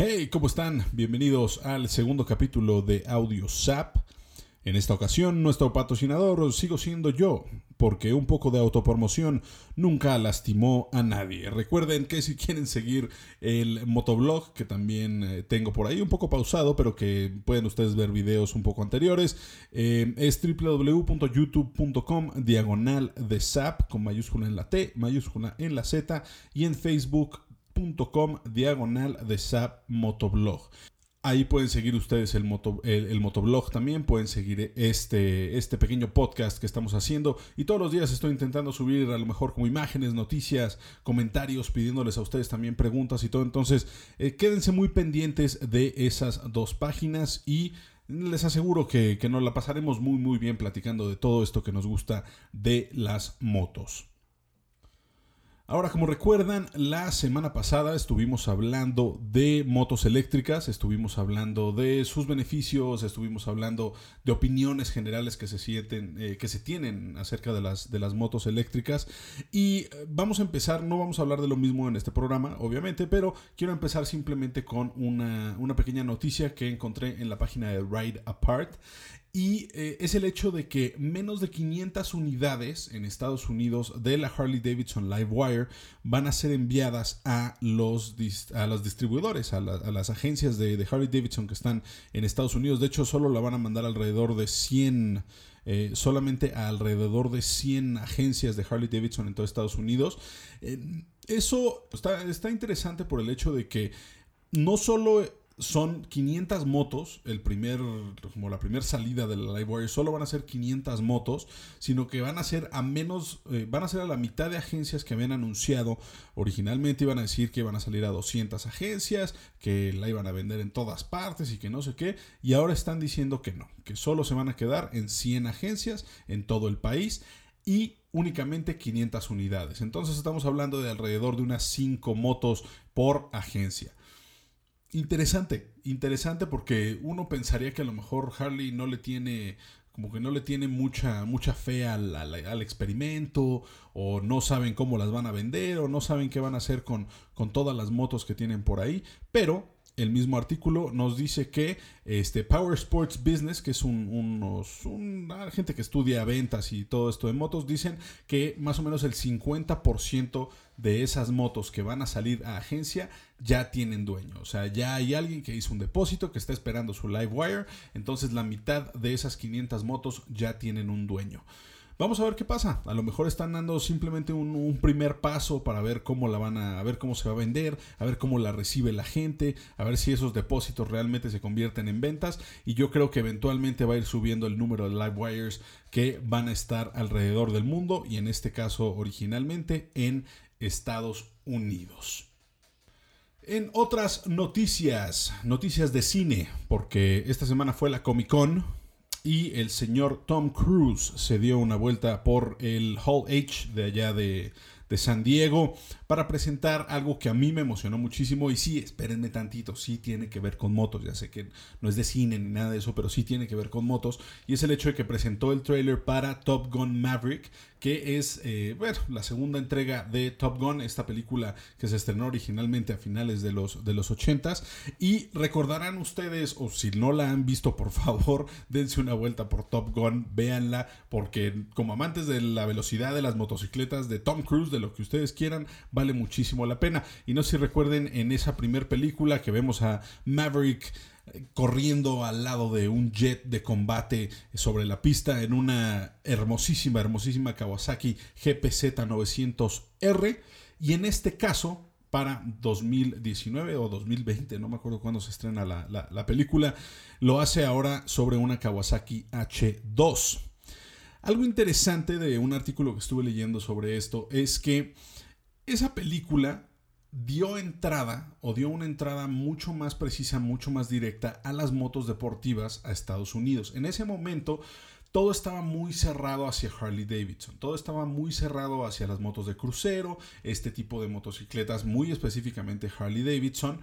Hey, ¿cómo están? Bienvenidos al segundo capítulo de Audio Zap. En esta ocasión, nuestro patrocinador sigo siendo yo, porque un poco de autopromoción nunca lastimó a nadie. Recuerden que si quieren seguir el motoblog, que también eh, tengo por ahí un poco pausado, pero que pueden ustedes ver videos un poco anteriores, eh, es www.youtube.com diagonal de Zap, con mayúscula en la T, mayúscula en la Z, y en Facebook com diagonal de SAP Motoblog. Ahí pueden seguir ustedes el, moto, el, motoblog también, pueden seguir este, este pequeño podcast que estamos haciendo y todos los días estoy intentando subir a lo mejor como imágenes, noticias, comentarios, pidiéndoles a ustedes también preguntas y todo. Entonces, eh, quédense muy pendientes de esas dos páginas y les aseguro que, que nos la pasaremos muy muy bien platicando de todo esto que nos gusta de las motos. Ahora, como recuerdan, la semana pasada estuvimos hablando de motos eléctricas, estuvimos hablando de sus beneficios, estuvimos hablando de opiniones generales que se sienten, eh, que se tienen acerca de las, de las motos eléctricas. Y eh, vamos a empezar, no vamos a hablar de lo mismo en este programa, obviamente, pero quiero empezar simplemente con una, una pequeña noticia que encontré en la página de Ride Apart y eh, es el hecho de que menos de 500 unidades en Estados Unidos de la Harley Davidson Livewire van a ser enviadas a los, a los distribuidores, a, las agencias de, Harley Davidson que están en Estados Unidos. De hecho, solo la van a mandar alrededor de 100, eh, solamente a alrededor de 100 agencias de Harley Davidson en todo Estados Unidos. Eh, eso está, está interesante por el hecho de que no solo son 500 motos, el primer, como la primera salida de la Livewire, solo van a ser 500 motos, sino que van a ser a menos, eh, van a ser a la mitad de agencias que habían anunciado. Originalmente iban a decir que iban a salir a 200 agencias, que la iban a vender en todas partes y que no sé qué, y ahora están diciendo que no, que solo se van a quedar en 100 agencias en todo el país y únicamente 500 unidades. Entonces estamos hablando de alrededor de unas 5 motos por agencia. Interesante, interesante porque uno pensaría que a lo mejor Harley no le tiene como que no le tiene mucha, mucha fe al, al, experimento, o no saben cómo las van a vender, o no saben qué van a hacer con, con todas las motos que tienen por ahí, pero el mismo artículo nos dice que este Power Sports Business, que es un, unos, una gente que estudia ventas y todo esto de motos, dicen que más o menos el 50% de esas motos que van a salir a agencia ya tienen dueño. O sea, ya hay alguien que hizo un depósito, que está esperando su live wire, entonces la mitad de esas 500 motos ya tienen un dueño. Vamos a ver qué pasa. A lo mejor están dando simplemente un, primer paso para ver cómo la van a, a, ver cómo se va a vender, a ver cómo la recibe la gente, a ver si esos depósitos realmente se convierten en ventas. Y yo creo que eventualmente va a ir subiendo el número de live wires que van a estar alrededor del mundo y en este caso originalmente en Estados Unidos. En otras noticias, noticias de cine, porque esta semana fue la Comic Con, y el señor Tom Cruise se dio una vuelta por el Hall H de allá de, de San Diego para presentar algo que a mí me emocionó muchísimo. Y sí, espérenme tantito, sí tiene que ver con motos, ya sé que no es de cine ni nada de eso, pero sí tiene que ver con motos. Y es el hecho de que presentó el trailer para Top Gun Maverick, que es eh, la segunda entrega de Top Gun, esta película que se estrenó originalmente a finales de los, de los 80s y recordarán ustedes, o si no la han visto, por favor, dense una vuelta por Top Gun, véanla, porque como amantes de la velocidad de las motocicletas de Tom Cruise, de lo que ustedes quieran, vale muchísimo la pena. Y no sé si recuerden en esa primera película que vemos a Maverick corriendo al lado de un jet de combate sobre la pista en una hermosísima, hermosísima Kawasaki GPZ 900R. Y en este caso, para 2019 o 2020, no me acuerdo cuándo se estrena la, la, película, lo hace ahora sobre una Kawasaki H2. Algo interesante de un artículo que estuve leyendo sobre esto es que esa película dio entrada o dio una entrada mucho más precisa, mucho más directa a las motos deportivas a Estados Unidos. En ese momento todo estaba muy cerrado hacia Harley Davidson, todo estaba muy cerrado hacia las motos de crucero, este tipo de motocicletas, muy específicamente Harley Davidson.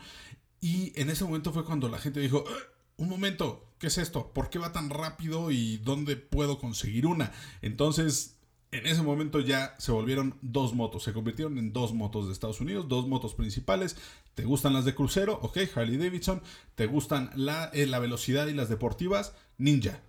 Y en ese momento fue cuando la gente dijo, ah, un momento, ¿qué es esto? ¿Por qué va tan rápido y dónde puedo conseguir una? Entonces En ese momento ya se volvieron dos motos, se convirtieron en dos motos de Estados Unidos, dos motos principales. ¿Te gustan las de crucero? Ok, Harley Davidson. ¿Te gustan la, eh, la velocidad y las deportivas? Ninja.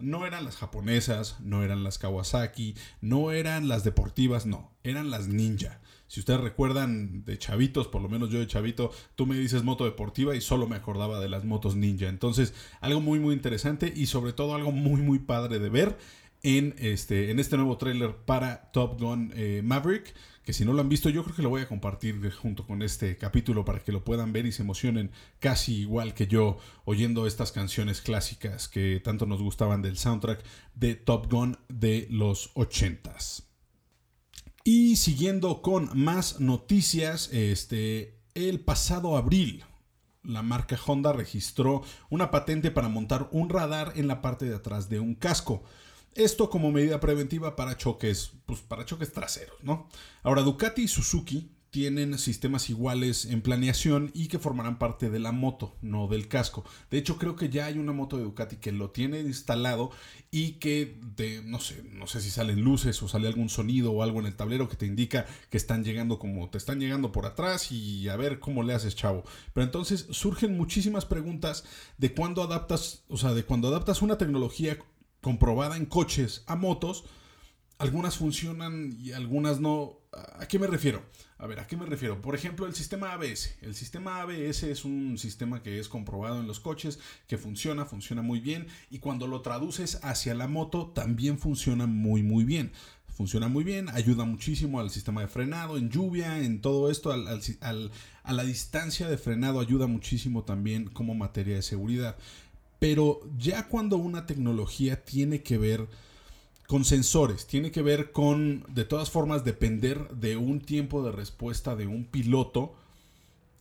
No eran las japonesas, no eran las Kawasaki, no eran las deportivas, no, eran las ninja. Si ustedes recuerdan de chavitos, por lo menos yo de chavito, tú me dices moto deportiva y solo me acordaba de las motos ninja. Entonces, algo muy muy interesante y sobre todo algo muy muy padre de ver en este, en este nuevo tráiler para Top Gun eh, Maverick. Que si no lo han visto, yo creo que lo voy a compartir junto con este capítulo para que lo puedan ver y se emocionen casi igual que yo oyendo estas canciones clásicas que tanto nos gustaban del soundtrack de Top Gun de los 80s. Y siguiendo con más noticias, este, el pasado abril la marca Honda registró una patente para montar un radar en la parte de atrás de un casco. Esto como medida preventiva para choques, pues para choques traseros, ¿no? Ahora Ducati y Suzuki tienen sistemas iguales en planeación y que formarán parte de la moto, no del casco. De hecho, creo que ya hay una moto de Ducati que lo tiene instalado y que de, no sé, no sé si salen luces o sale algún sonido o algo en el tablero que te indica que están llegando como te están llegando por atrás y a ver cómo le haces, chavo. Pero entonces surgen muchísimas preguntas de cuándo adaptas, o sea, de cuando adaptas una tecnología comprobada en coches a motos, algunas funcionan y algunas no. ¿A qué me refiero? A ver, ¿a qué me refiero? Por ejemplo, el sistema ABS. El sistema ABS es un sistema que es comprobado en los coches, que funciona, funciona muy bien y cuando lo traduces hacia la moto también funciona muy muy bien. Funciona muy bien, ayuda muchísimo al sistema de frenado, en lluvia, en todo esto, a la distancia de frenado ayuda muchísimo también como materia de seguridad. Pero ya cuando una tecnología tiene que ver con sensores, tiene que ver con, de todas formas, depender de un tiempo de respuesta de un piloto,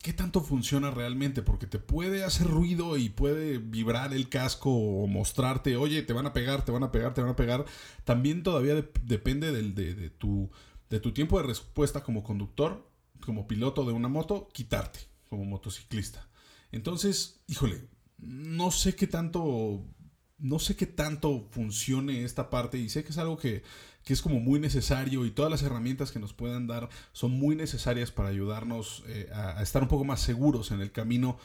¿qué tanto funciona realmente? Porque te puede hacer ruido y puede vibrar el casco o mostrarte, oye, te van a pegar, te van a pegar, te van a pegar. También todavía depende de, tu, de tu tiempo de respuesta como conductor, como piloto de una moto, quitarte como motociclista. Entonces, híjole, no sé qué tanto no sé qué tanto funcione esta parte y sé que es algo que, es como muy necesario y todas las herramientas que nos puedan dar son muy necesarias para ayudarnos eh, a, estar un poco más seguros en el camino.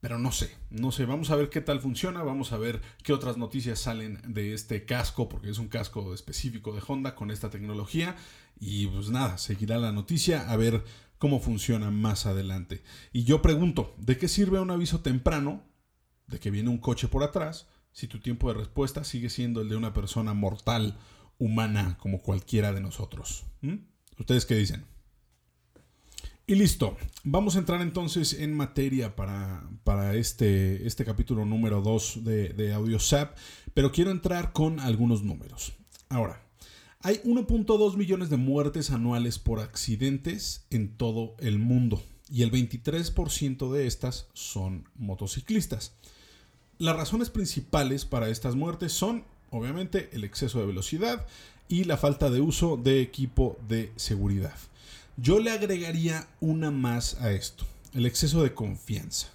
Pero no sé, no sé, vamos a ver qué tal funciona, vamos a ver qué otras noticias salen de este casco, porque es un casco específico de Honda con esta tecnología. Y pues nada, seguirá la noticia a ver cómo funciona más adelante. Y yo pregunto, ¿de qué sirve un aviso temprano de que viene un coche por atrás si tu tiempo de respuesta sigue siendo el de una persona mortal, humana, como cualquiera de nosotros. ¿Ustedes qué dicen? Y listo, vamos a entrar entonces en materia para, para este, este capítulo número 2 de, de AudioSap, pero quiero entrar con algunos números. Ahora, hay 1.2 millones de muertes anuales por accidentes en todo el mundo y el 23% de estas son motociclistas. Las razones principales para estas muertes son, obviamente, el exceso de velocidad y la falta de uso de equipo de seguridad. Yo le agregaría una más a esto, el exceso de confianza.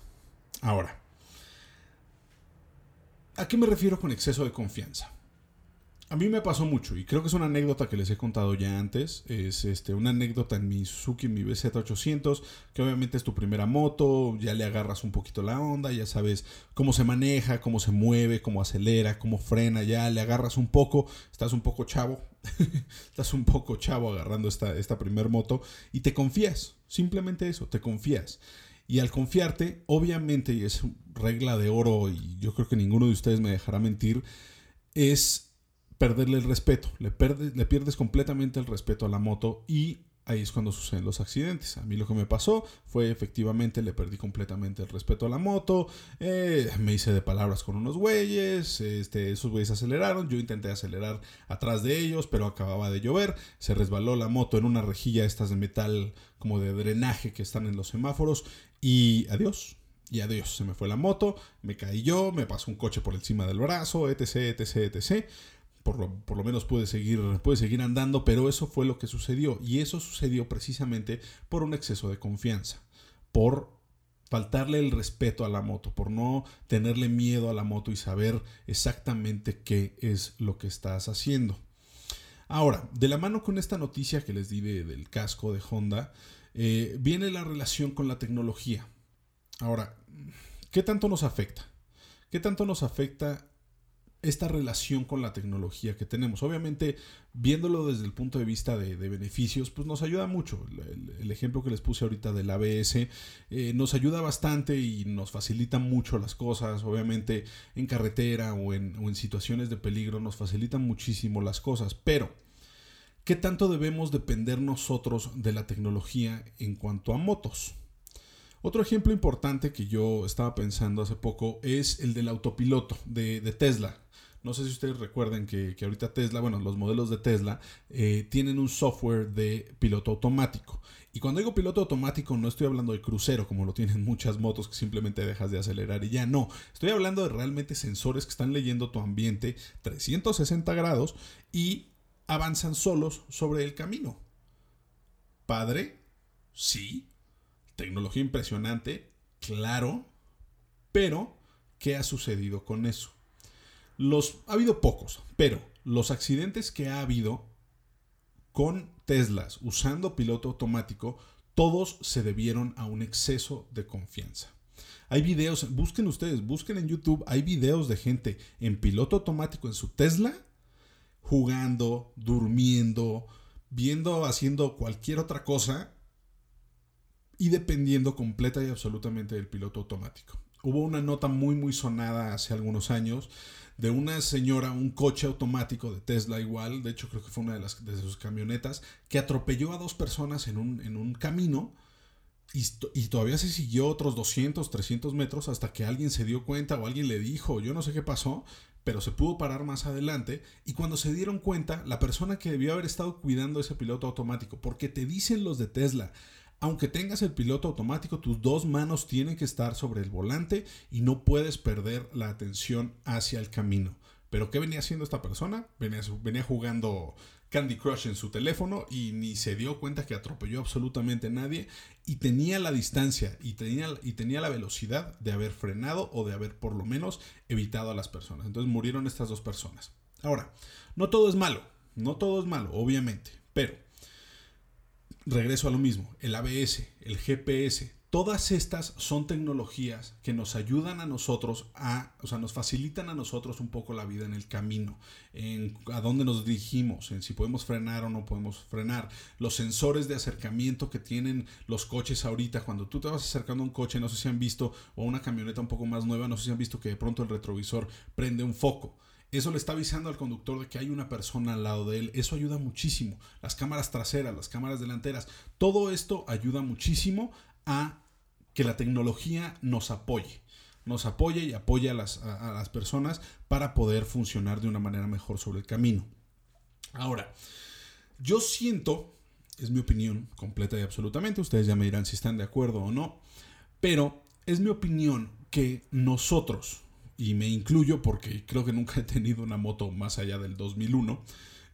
Ahora, ¿a qué me refiero con exceso de confianza? A mí me pasó mucho y creo que es una anécdota que les he contado ya antes. Es este, una anécdota en mi Suzuki, mi BZ800, que obviamente es tu primera moto, ya le agarras un poquito la onda, ya sabes cómo se maneja, cómo se mueve, cómo acelera, cómo frena, ya le agarras un poco, estás un poco chavo, estás un poco chavo agarrando esta, esta primer moto y te confías, simplemente eso, te confías. Y al confiarte, obviamente, y es regla de oro y yo creo que ninguno de ustedes me dejará mentir, es perderle el respeto, le, le pierdes completamente el respeto a la moto y ahí es cuando suceden los accidentes. A mí lo que me pasó fue efectivamente le perdí completamente el respeto a la moto, eh, me hice de palabras con unos güeyes, este, esos güeyes aceleraron, yo intenté acelerar atrás de ellos, pero acababa de llover, se resbaló la moto en una rejilla estas de metal como de drenaje que están en los semáforos y adiós. Y adiós, se me fue la moto, me caí yo, me pasó un coche por encima del brazo, etc, etc, etc por lo, menos puede seguir, puede seguir andando, pero eso fue lo que sucedió. Y eso sucedió precisamente por un exceso de confianza, por faltarle el respeto a la moto, por no tenerle miedo a la moto y saber exactamente qué es lo que estás haciendo. Ahora, de la mano con esta noticia que les di del casco de Honda, eh, viene la relación con la tecnología. Ahora, ¿qué tanto nos afecta? ¿Qué tanto nos afecta esta relación con la tecnología que tenemos. Obviamente, viéndolo desde el punto de vista de, beneficios, pues nos ayuda mucho. El, ejemplo que les puse ahorita del ABS eh, nos ayuda bastante y nos facilita mucho las cosas. Obviamente, en carretera o en, o en situaciones de peligro nos facilitan muchísimo las cosas. Pero, ¿qué tanto debemos depender nosotros de la tecnología en cuanto a motos? Otro ejemplo importante que yo estaba pensando hace poco es el del autopiloto de, Tesla. No sé si ustedes recuerden que, ahorita Tesla, bueno, los modelos de Tesla eh, tienen un software de piloto automático. Y cuando digo piloto automático no estoy hablando de crucero como lo tienen muchas motos que simplemente dejas de acelerar y ya no. Estoy hablando de realmente sensores que están leyendo tu ambiente 360 grados y avanzan solos sobre el camino. Padre, sí, tecnología impresionante, claro, pero ¿qué ha sucedido con eso? Los, ha habido pocos, pero los accidentes que ha habido con Teslas usando piloto automático, todos se debieron a un exceso de confianza. Hay videos, busquen ustedes, busquen en YouTube, hay videos de gente en piloto automático en su Tesla jugando, durmiendo, viendo, haciendo cualquier otra cosa y dependiendo completa y absolutamente del piloto automático. Hubo una nota muy muy sonada hace algunos años de una señora, un coche automático de Tesla igual, de hecho creo que fue una de, las, de sus camionetas, que atropelló a dos personas en un, en un camino y, y, todavía se siguió otros 200, 300 metros hasta que alguien se dio cuenta o alguien le dijo, yo no sé qué pasó, pero se pudo parar más adelante y cuando se dieron cuenta, la persona que debió haber estado cuidando ese piloto automático, porque te dicen los de Tesla, aunque tengas el piloto automático, tus dos manos tienen que estar sobre el volante y no puedes perder la atención hacia el camino. Pero ¿qué venía haciendo esta persona? Venía, jugando Candy Crush en su teléfono y ni se dio cuenta que atropelló absolutamente a nadie y tenía la distancia y tenía, y tenía la velocidad de haber frenado o de haber por lo menos evitado a las personas. Entonces murieron estas dos personas. Ahora, no todo es malo, no todo es malo, obviamente, pero regreso a lo mismo, el ABS, el GPS, todas estas son tecnologías que nos ayudan a nosotros a, o sea, nos facilitan a nosotros un poco la vida en el camino, en a dónde nos dirigimos, en si podemos frenar o no podemos frenar, los sensores de acercamiento que tienen los coches ahorita, cuando tú te vas acercando a un coche, no sé si han visto, o una camioneta un poco más nueva, no sé si han visto que de pronto el retrovisor prende un foco. Eso le está avisando al conductor de que hay una persona al lado de él. Eso ayuda muchísimo. Las cámaras traseras, las cámaras delanteras, todo esto ayuda muchísimo a que la tecnología nos apoye. Nos apoye y apoye a las, a las personas para poder funcionar de una manera mejor sobre el camino. Ahora, yo siento, es mi opinión completa y absolutamente, ustedes ya me dirán si están de acuerdo o no, pero es mi opinión que nosotros, y me incluyo porque creo que nunca he tenido una moto más allá del 2001,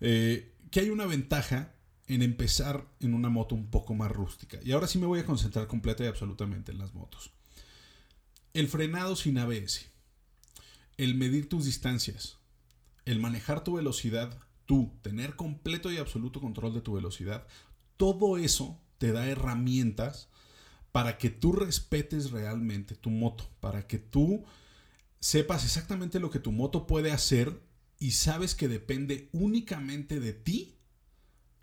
eh, que hay una ventaja en empezar en una moto un poco más rústica. Y ahora sí me voy a concentrar completa y absolutamente en las motos. El frenado sin ABS, el medir tus distancias, el manejar tu velocidad, tú, tener completo y absoluto control de tu velocidad, todo eso te da herramientas para que tú respetes realmente tu moto, para que tú sepas exactamente lo que tu moto puede hacer y sabes que depende únicamente de ti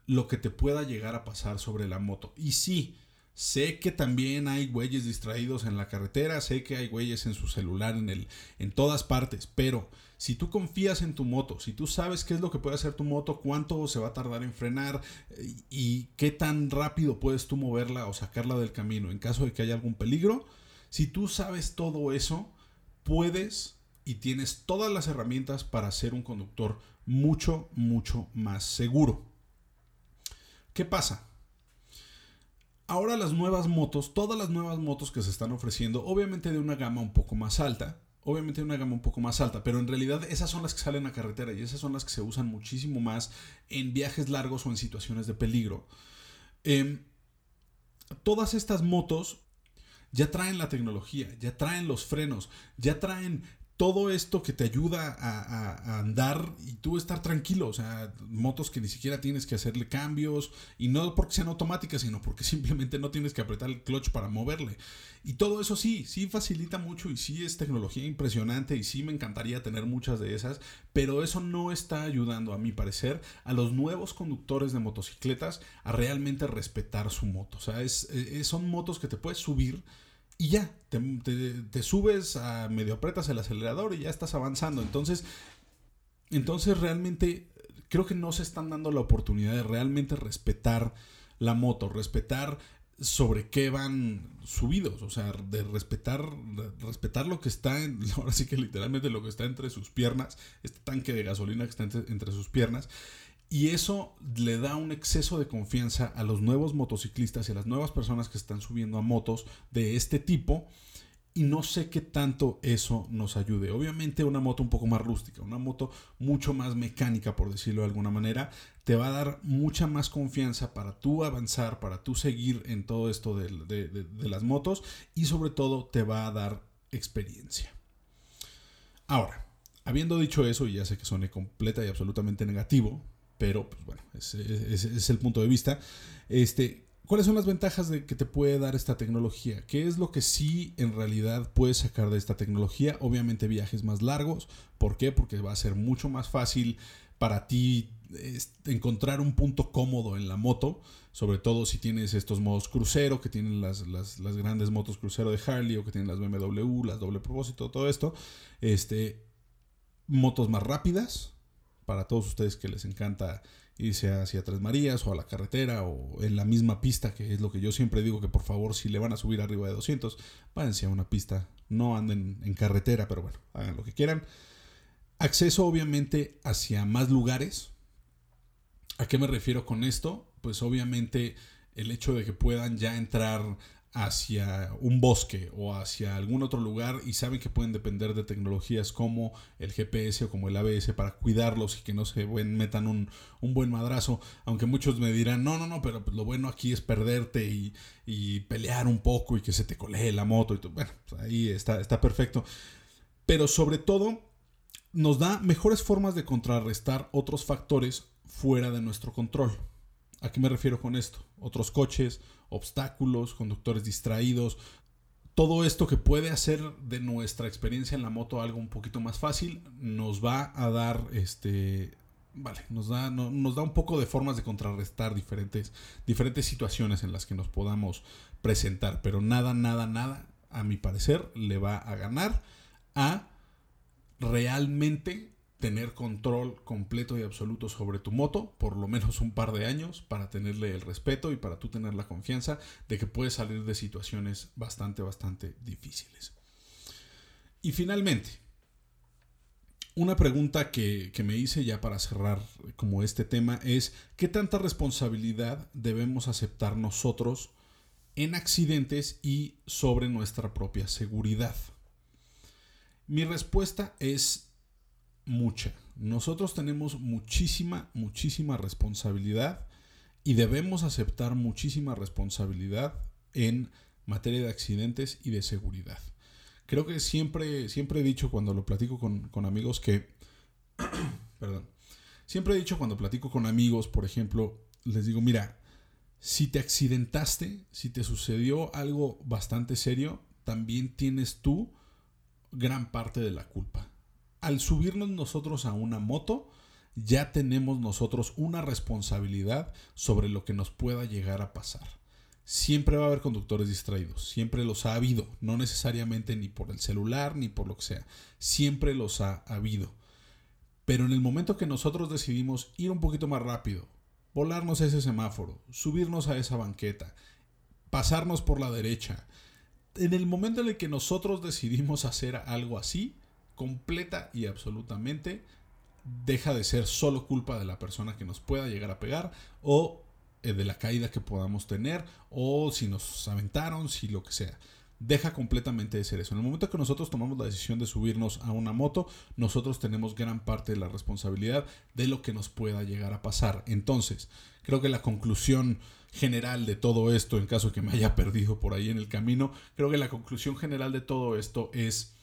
lo que te pueda llegar a pasar sobre la moto. Y sí, sé que también hay güeyes distraídos en la carretera, sé que hay güeyes en su celular, en, el, en todas partes, pero si tú confías en tu moto, si tú sabes qué es lo que puede hacer tu moto, cuánto se va a tardar en frenar eh, y qué tan rápido puedes tú moverla o sacarla del camino en caso de que haya algún peligro, si tú sabes todo eso, puedes y tienes todas las herramientas para ser un conductor mucho, mucho más seguro. ¿Qué pasa? Ahora las nuevas motos, todas las nuevas motos que se están ofreciendo, obviamente de una gama un poco más alta, obviamente de una gama un poco más alta, pero en realidad esas son las que salen a carretera y esas son las que se usan muchísimo más en viajes largos o en situaciones de peligro. Em, todas estas motos ya traen la tecnología, ya traen los frenos, ya traen todo esto que te ayuda a, andar y tú estar tranquilo, o sea, motos que ni siquiera tienes que hacerle cambios y no porque sean automáticas, sino porque simplemente no tienes que apretar el clutch para moverle. Y todo eso sí, sí facilita mucho y sí es tecnología impresionante y sí me encantaría tener muchas de esas, pero eso no está ayudando, a mi parecer, a los nuevos conductores de motocicletas a realmente respetar su moto. O sea, es, son motos que te puedes subir y ya, te, subes a medio apretas el acelerador y ya estás avanzando. Entonces, entonces realmente creo que no se están dando la oportunidad de realmente respetar la moto, respetar sobre qué van subidos, o sea, de respetar, respetar lo que está, en, ahora sí que literalmente lo que está entre sus piernas, este tanque de gasolina que está entre sus piernas, y eso le da un exceso de confianza a los nuevos motociclistas y a las nuevas personas que están subiendo a motos de este tipo. Y no sé qué tanto eso nos ayude. Obviamente una moto un poco más rústica, una moto mucho más mecánica, por decirlo de alguna manera, te va a dar mucha más confianza para tú avanzar, para tú seguir en todo esto de, de las motos y sobre todo te va a dar experiencia. Ahora, habiendo dicho eso, y ya sé que suene completa y absolutamente negativo, pero pues bueno, ese, es el punto de vista. Este, ¿Cuáles son las ventajas de que te puede dar esta tecnología? ¿Qué es lo que sí en realidad puedes sacar de esta tecnología? Obviamente viajes más largos. ¿Por qué? Porque va a ser mucho más fácil para ti encontrar un punto cómodo en la moto, sobre todo si tienes estos modos crucero, que tienen las, las, las, grandes motos crucero de Harley o que tienen las BMW, las doble propósito, todo esto. Este, motos más rápidas, para todos ustedes que les encanta irse hacia Tres Marías o a la carretera o en la misma pista, que es lo que yo siempre digo que por favor si le van a subir arriba de 200, váyanse a una pista, no anden en carretera, pero bueno, hagan lo que quieran. Acceso obviamente hacia más lugares. ¿A qué me refiero con esto? Pues obviamente el hecho de que puedan ya entrar hacia un bosque o hacia algún otro lugar y saben que pueden depender de tecnologías como el GPS o como el ABS para cuidarlos y que no se metan un, buen madrazo. Aunque muchos me dirán, no, no, no, pero pues lo bueno aquí es perderte y, pelear un poco y que se te colee la moto. Y Bueno, pues ahí está, está perfecto. Pero sobre todo nos da mejores formas de contrarrestar otros factores fuera de nuestro control. ¿A qué me refiero con esto? Otros coches, obstáculos, conductores distraídos, todo esto que puede hacer de nuestra experiencia en la moto algo un poquito más fácil, nos va a dar este vale, nos da, nos da un poco de formas de contrarrestar diferentes, diferentes situaciones en las que nos podamos presentar, pero nada, nada, nada, a mi parecer, le va a ganar a realmente tener control completo y absoluto sobre tu moto, por lo menos un par de años, para tenerle el respeto y para tú tener la confianza de que puedes salir de situaciones bastante, bastante difíciles. Y finalmente, una pregunta que, que, me hice ya para cerrar como este tema es, ¿qué tanta responsabilidad debemos aceptar nosotros en accidentes y sobre nuestra propia seguridad? Mi respuesta es mucha. Nosotros tenemos muchísima, muchísima responsabilidad y debemos aceptar muchísima responsabilidad en materia de accidentes y de seguridad. Creo que siempre, siempre he dicho cuando lo platico con, con amigos que... perdón. Siempre he dicho cuando platico con amigos, por ejemplo, les digo, mira, si te accidentaste, si te sucedió algo bastante serio, también tienes tú gran parte de la culpa al subirnos nosotros a una moto, ya tenemos nosotros una responsabilidad sobre lo que nos pueda llegar a pasar. Siempre va a haber conductores distraídos, siempre los ha habido, no necesariamente ni por el celular ni por lo que sea, siempre los ha habido. Pero en el momento que nosotros decidimos ir un poquito más rápido, volarnos ese semáforo, subirnos a esa banqueta, pasarnos por la derecha, en el momento en el que nosotros decidimos hacer algo así, completa y absolutamente deja de ser solo culpa de la persona que nos pueda llegar a pegar o eh, de la caída que podamos tener o si nos aventaron, si lo que sea. Deja completamente de ser eso. En el momento que nosotros tomamos la decisión de subirnos a una moto, nosotros tenemos gran parte de la responsabilidad de lo que nos pueda llegar a pasar. Entonces, creo que la conclusión general de todo esto, en caso que me haya perdido por ahí en el camino, creo que la conclusión general de todo esto es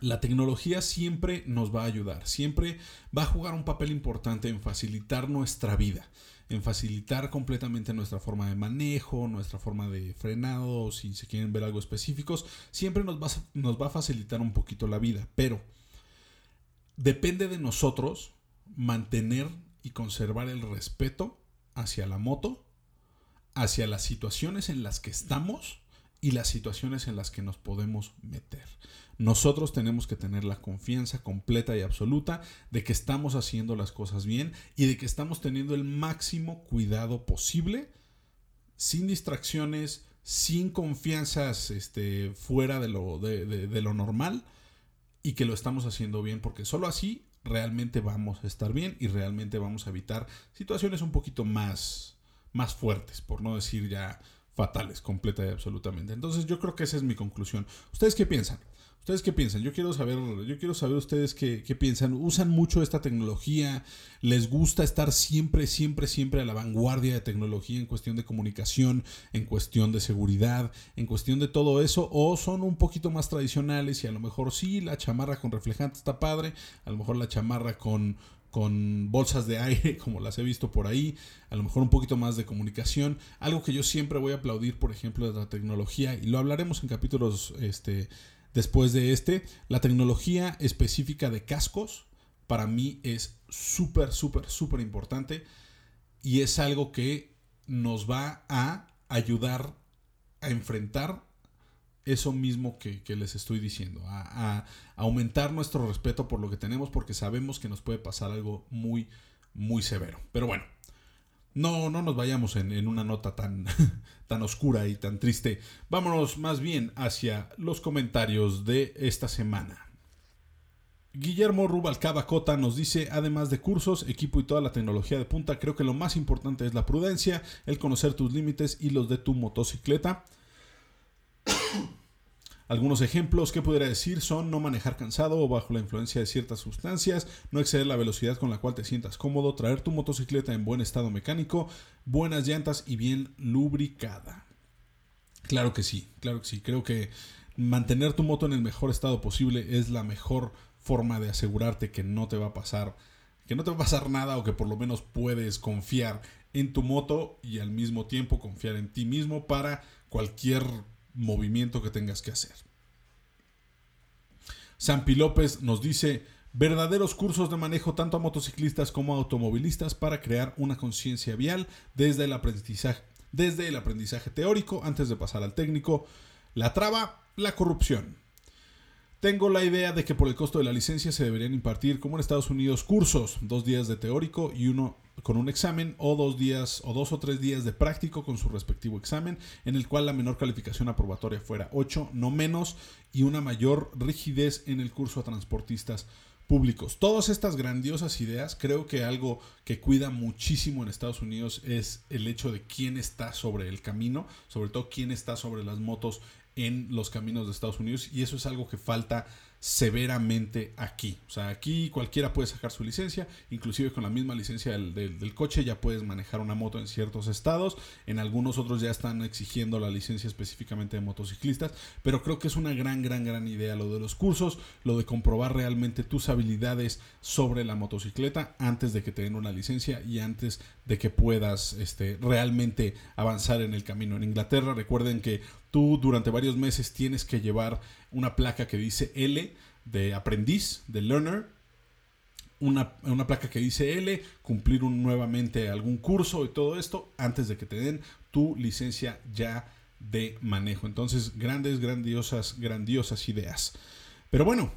la tecnología siempre nos va a ayudar, siempre va a jugar un papel importante en facilitar nuestra vida, en facilitar completamente nuestra forma de manejo, nuestra forma de frenado, si se quieren ver algo específicos, siempre nos va, nos va a facilitar un poquito la vida, pero depende de nosotros mantener y conservar el respeto hacia la moto, hacia las situaciones en las que estamos y las situaciones en las que nos podemos meter. Nosotros tenemos que tener la confianza completa y absoluta de que estamos haciendo las cosas bien y de que estamos teniendo el máximo cuidado posible, sin distracciones, sin confianzas este, fuera de lo, de lo normal y que lo estamos haciendo bien, porque solo así realmente vamos a estar bien y realmente vamos a evitar situaciones un poquito más, más fuertes, por no decir ya fatales, completa y absolutamente. Entonces yo creo que esa es mi conclusión. ¿Ustedes qué piensan? ¿Ustedes qué piensan? Yo quiero saber, yo quiero saber ustedes qué, piensan. ¿Usan mucho esta tecnología? ¿Les gusta estar siempre, siempre, siempre a la vanguardia de tecnología en cuestión de comunicación, en cuestión de seguridad, en cuestión de todo eso? ¿O son un poquito más tradicionales y a lo mejor sí, la chamarra con reflejante está padre, a lo mejor la chamarra con, con bolsas de aire, como las he visto por ahí, a lo mejor un poquito más de comunicación. Algo que yo siempre voy a aplaudir, por ejemplo, de la tecnología, y lo hablaremos en capítulos este, después de este, la tecnología específica de cascos para mí es súper, súper, súper importante y es algo que nos va a ayudar a enfrentar eso mismo que, les estoy diciendo, a, aumentar nuestro respeto por lo que tenemos porque sabemos que nos puede pasar algo muy, muy severo. Pero bueno, no, no nos vayamos en, una nota tan, tan oscura y tan triste. Vámonos más bien hacia los comentarios de esta semana. Guillermo Rubalcaba Cota nos dice, además de cursos, equipo y toda la tecnología de punta, creo que lo más importante es la prudencia, el conocer tus límites y los de tu motocicleta. Algunos ejemplos que podría decir son no manejar cansado o bajo la influencia de ciertas sustancias, no exceder la velocidad con la cual te sientas cómodo, traer tu motocicleta en buen estado mecánico, buenas llantas y bien lubricada. Claro que sí, claro que sí. Creo que mantener tu moto en el mejor estado posible es la mejor forma de asegurarte que no te va a pasar, que no te va a pasar nada o que por lo menos puedes confiar en tu moto y al mismo tiempo confiar en ti mismo para cualquier movimiento que tengas que hacer. Sampi López nos dice verdaderos cursos de manejo tanto a motociclistas como a automovilistas para crear una conciencia vial desde el aprendizaje desde el aprendizaje teórico antes de pasar al técnico, la traba, la corrupción. Tengo la idea de que por el costo de la licencia se deberían impartir, como en Estados Unidos, cursos, dos días de teórico y uno con un examen o dos días o dos o tres días de práctico con su respectivo examen, en el cual la menor calificación aprobatoria fuera 8, no menos, y una mayor rigidez en el curso a transportistas públicos. Todas estas grandiosas ideas, creo que algo que cuida muchísimo en Estados Unidos es el hecho de quién está sobre el camino, sobre todo quién está sobre las motos en los caminos de Estados Unidos, y eso es algo que falta severamente aquí. O sea, aquí cualquiera puede sacar su licencia, inclusive con la misma licencia del, coche ya puedes manejar una moto en ciertos estados, en algunos otros ya están exigiendo la licencia específicamente de motociclistas, pero creo que es una gran, gran, gran idea lo de los cursos, lo de comprobar realmente tus habilidades sobre la motocicleta antes de que te den una licencia y antes de que puedas este, realmente avanzar en el camino. En Inglaterra recuerden que tú durante varios meses tienes que llevar una placa que dice L de aprendiz, de learner, una, placa que dice L, cumplir nuevamente algún curso y todo esto antes de que te den tu licencia ya de manejo. Entonces, grandes, grandiosas, grandiosas ideas. Pero bueno,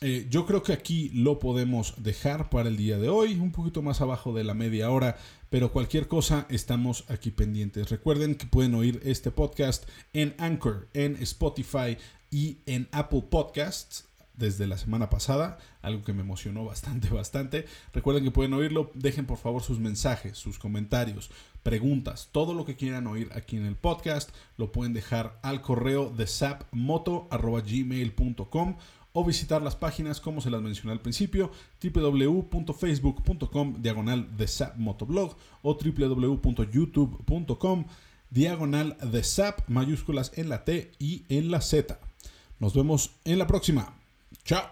eh, yo creo que aquí lo podemos dejar para el día de hoy, un poquito más abajo de la media hora, pero cualquier cosa estamos aquí pendientes. Recuerden que pueden oír este podcast en Anchor, en Spotify, y en Apple Podcasts desde la semana pasada, algo que me emocionó bastante, bastante. Recuerden que pueden oírlo, dejen por favor sus mensajes, sus comentarios, preguntas, todo lo que quieran oír aquí en el podcast, lo pueden dejar al correo de sapmoto.gmail.com o visitar las páginas como se las mencioné al principio, www.facebook.com diagonal de sapmotoblog o www.youtube.com diagonal de sap mayúsculas en la T y en la Z. Nos vemos en la próxima. Chao.